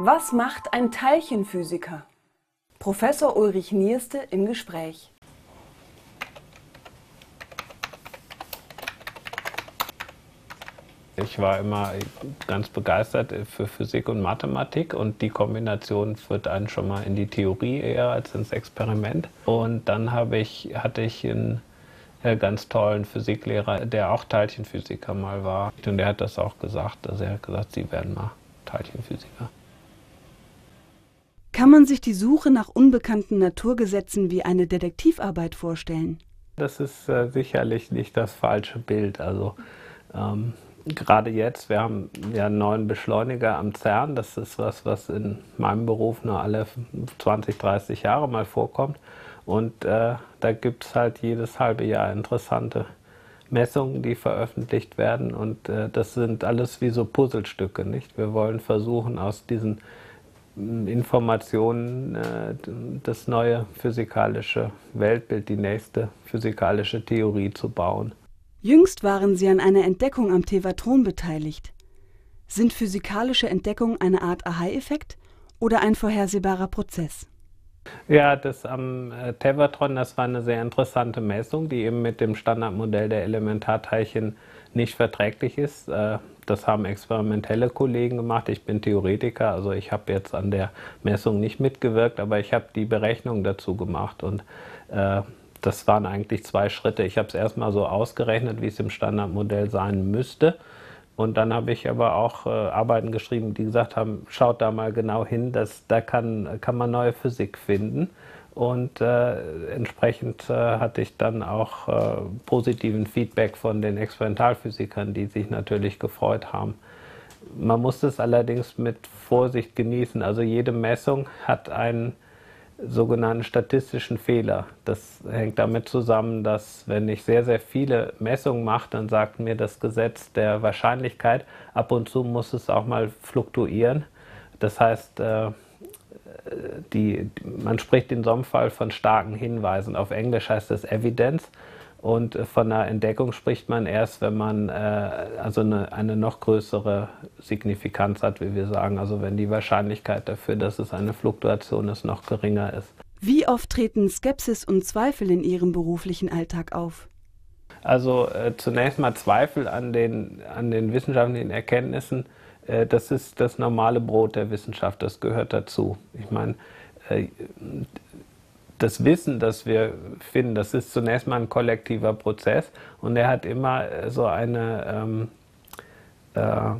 Was macht ein Teilchenphysiker? Professor Ulrich Nierste im Gespräch. Ich war immer ganz begeistert für Physik und Mathematik und die Kombination führt einen schon mal in die Theorie eher als ins Experiment. Und dann habe ich, hatte ich einen äh, ganz tollen Physiklehrer, der auch Teilchenphysiker mal war. Und der hat das auch gesagt. Also er hat gesagt, Sie werden mal Teilchenphysiker. Kann man sich die Suche nach unbekannten Naturgesetzen wie eine Detektivarbeit vorstellen? Das ist äh, sicherlich nicht das falsche Bild. Also ähm, gerade jetzt, wir haben ja einen neuen Beschleuniger am CERN. Das ist was, was in meinem Beruf nur alle 20, 30 Jahre mal vorkommt. Und äh, da gibt es halt jedes halbe Jahr interessante Messungen, die veröffentlicht werden. Und äh, das sind alles wie so Puzzlestücke, nicht? Wir wollen versuchen, aus diesen Informationen äh, das neue physikalische Weltbild, die nächste physikalische Theorie zu bauen. Jüngst waren Sie an einer Entdeckung am Tevatron beteiligt. Sind physikalische Entdeckungen eine Art Aha-Effekt oder ein vorhersehbarer Prozess? Ja, das am äh, Tevatron, das war eine sehr interessante Messung, die eben mit dem Standardmodell der Elementarteilchen nicht verträglich ist. Äh, das haben experimentelle Kollegen gemacht. Ich bin Theoretiker, also ich habe jetzt an der Messung nicht mitgewirkt, aber ich habe die Berechnung dazu gemacht und äh, das waren eigentlich zwei Schritte. Ich habe es erstmal so ausgerechnet, wie es im Standardmodell sein müsste. Und dann habe ich aber auch äh, Arbeiten geschrieben, die gesagt haben, schaut da mal genau hin, dass, da kann, kann man neue Physik finden. Und äh, entsprechend äh, hatte ich dann auch äh, positiven Feedback von den Experimentalphysikern, die sich natürlich gefreut haben. Man muss es allerdings mit Vorsicht genießen. Also jede Messung hat einen sogenannten statistischen Fehler. Das hängt damit zusammen, dass wenn ich sehr, sehr viele Messungen mache, dann sagt mir das Gesetz der Wahrscheinlichkeit, ab und zu muss es auch mal fluktuieren. Das heißt, äh, die, man spricht in so einem Fall von starken Hinweisen. Auf Englisch heißt das Evidence. Und äh, von einer Entdeckung spricht man erst, wenn man äh, also eine, eine, noch größere Signifikanz hat, wie wir sagen. Also wenn die Wahrscheinlichkeit dafür, dass es eine Fluktuation ist, noch geringer ist. Wie oft treten Skepsis und Zweifel in Ihrem beruflichen Alltag auf? Also äh, zunächst mal Zweifel an den, an den wissenschaftlichen Erkenntnissen. Äh, das ist das normale Brot der Wissenschaft, das gehört dazu. Ich meine, äh, das Wissen, das wir finden, das ist zunächst mal ein kollektiver Prozess und er hat immer äh, so eine, ähm, äh,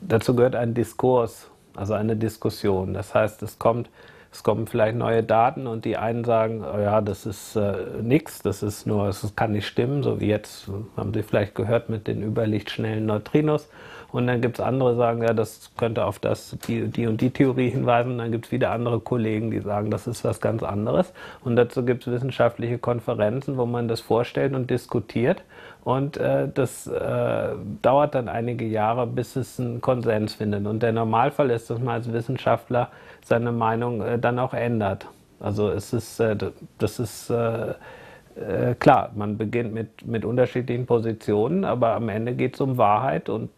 dazu gehört ein Diskurs, also eine Diskussion. Das heißt, es kommt, es kommen vielleicht neue Daten und die einen sagen, oh ja, das ist äh, nichts, das ist nur, es kann nicht stimmen, so wie jetzt, haben Sie vielleicht gehört mit den überlichtschnellen Neutrinos. Und dann gibt es andere, die sagen, ja, das könnte auf das, die, die und die Theorie hinweisen. Und dann gibt es wieder andere Kollegen, die sagen, das ist was ganz anderes. Und dazu gibt es wissenschaftliche Konferenzen, wo man das vorstellt und diskutiert. Und äh, das äh, dauert dann einige Jahre, bis es einen Konsens findet. Und der Normalfall ist, dass man als Wissenschaftler seine Meinung äh, dann auch ändert. Also es ist, äh, das ist äh, äh, klar, man beginnt mit, mit unterschiedlichen Positionen, aber am Ende geht es um Wahrheit und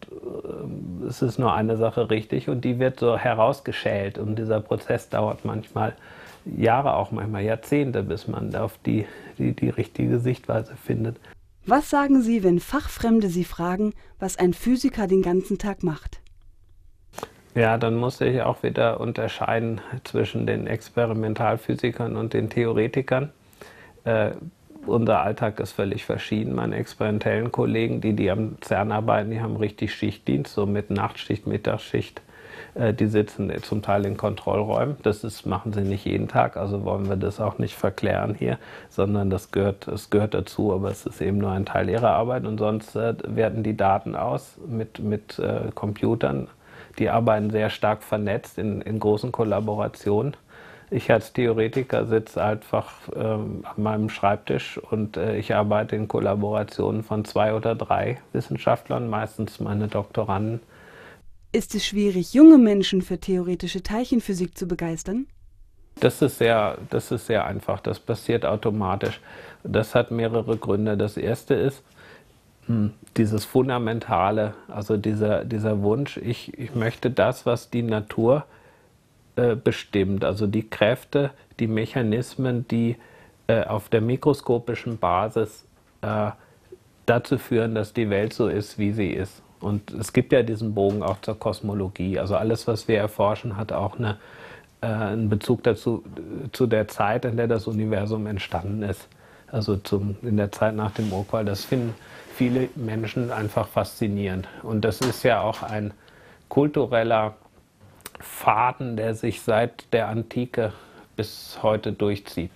es ist nur eine Sache richtig und die wird so herausgeschält und dieser Prozess dauert manchmal Jahre, auch manchmal Jahrzehnte, bis man auf die, die, die richtige Sichtweise findet. Was sagen Sie, wenn Fachfremde Sie fragen, was ein Physiker den ganzen Tag macht? Ja, dann muss ich auch wieder unterscheiden zwischen den Experimentalphysikern und den Theoretikern. Äh, unser Alltag ist völlig verschieden. Meine experimentellen Kollegen, die, die am CERN arbeiten, die haben richtig Schichtdienst, so mit Nachtschicht, Mittagsschicht. Äh, die sitzen zum Teil in Kontrollräumen. Das ist, machen sie nicht jeden Tag, also wollen wir das auch nicht verklären hier, sondern das gehört, das gehört dazu, aber es ist eben nur ein Teil ihrer Arbeit und sonst äh, werten die Daten aus mit, mit äh, Computern. Die arbeiten sehr stark vernetzt in, in großen Kollaborationen ich als Theoretiker sitze einfach ähm, an meinem Schreibtisch und äh, ich arbeite in Kollaborationen von zwei oder drei Wissenschaftlern, meistens meine Doktoranden. Ist es schwierig, junge Menschen für theoretische Teilchenphysik zu begeistern? Das ist sehr, das ist sehr einfach. Das passiert automatisch. Das hat mehrere Gründe. Das erste ist, hm, dieses Fundamentale, also dieser, dieser Wunsch, ich, ich möchte das, was die Natur äh, bestimmt. Also die Kräfte, die Mechanismen, die äh, auf der mikroskopischen Basis äh, dazu führen, dass die Welt so ist, wie sie ist. Und es gibt ja diesen Bogen auch zur Kosmologie. Also alles, was wir erforschen, hat auch eine, äh, einen Bezug dazu, zu der Zeit, in der das Universum entstanden ist. Also zum, in der Zeit nach dem Urquell. Das finden viele Menschen einfach faszinierend. Und das ist ja auch ein kultureller Faden, der sich seit der Antike bis heute durchzieht.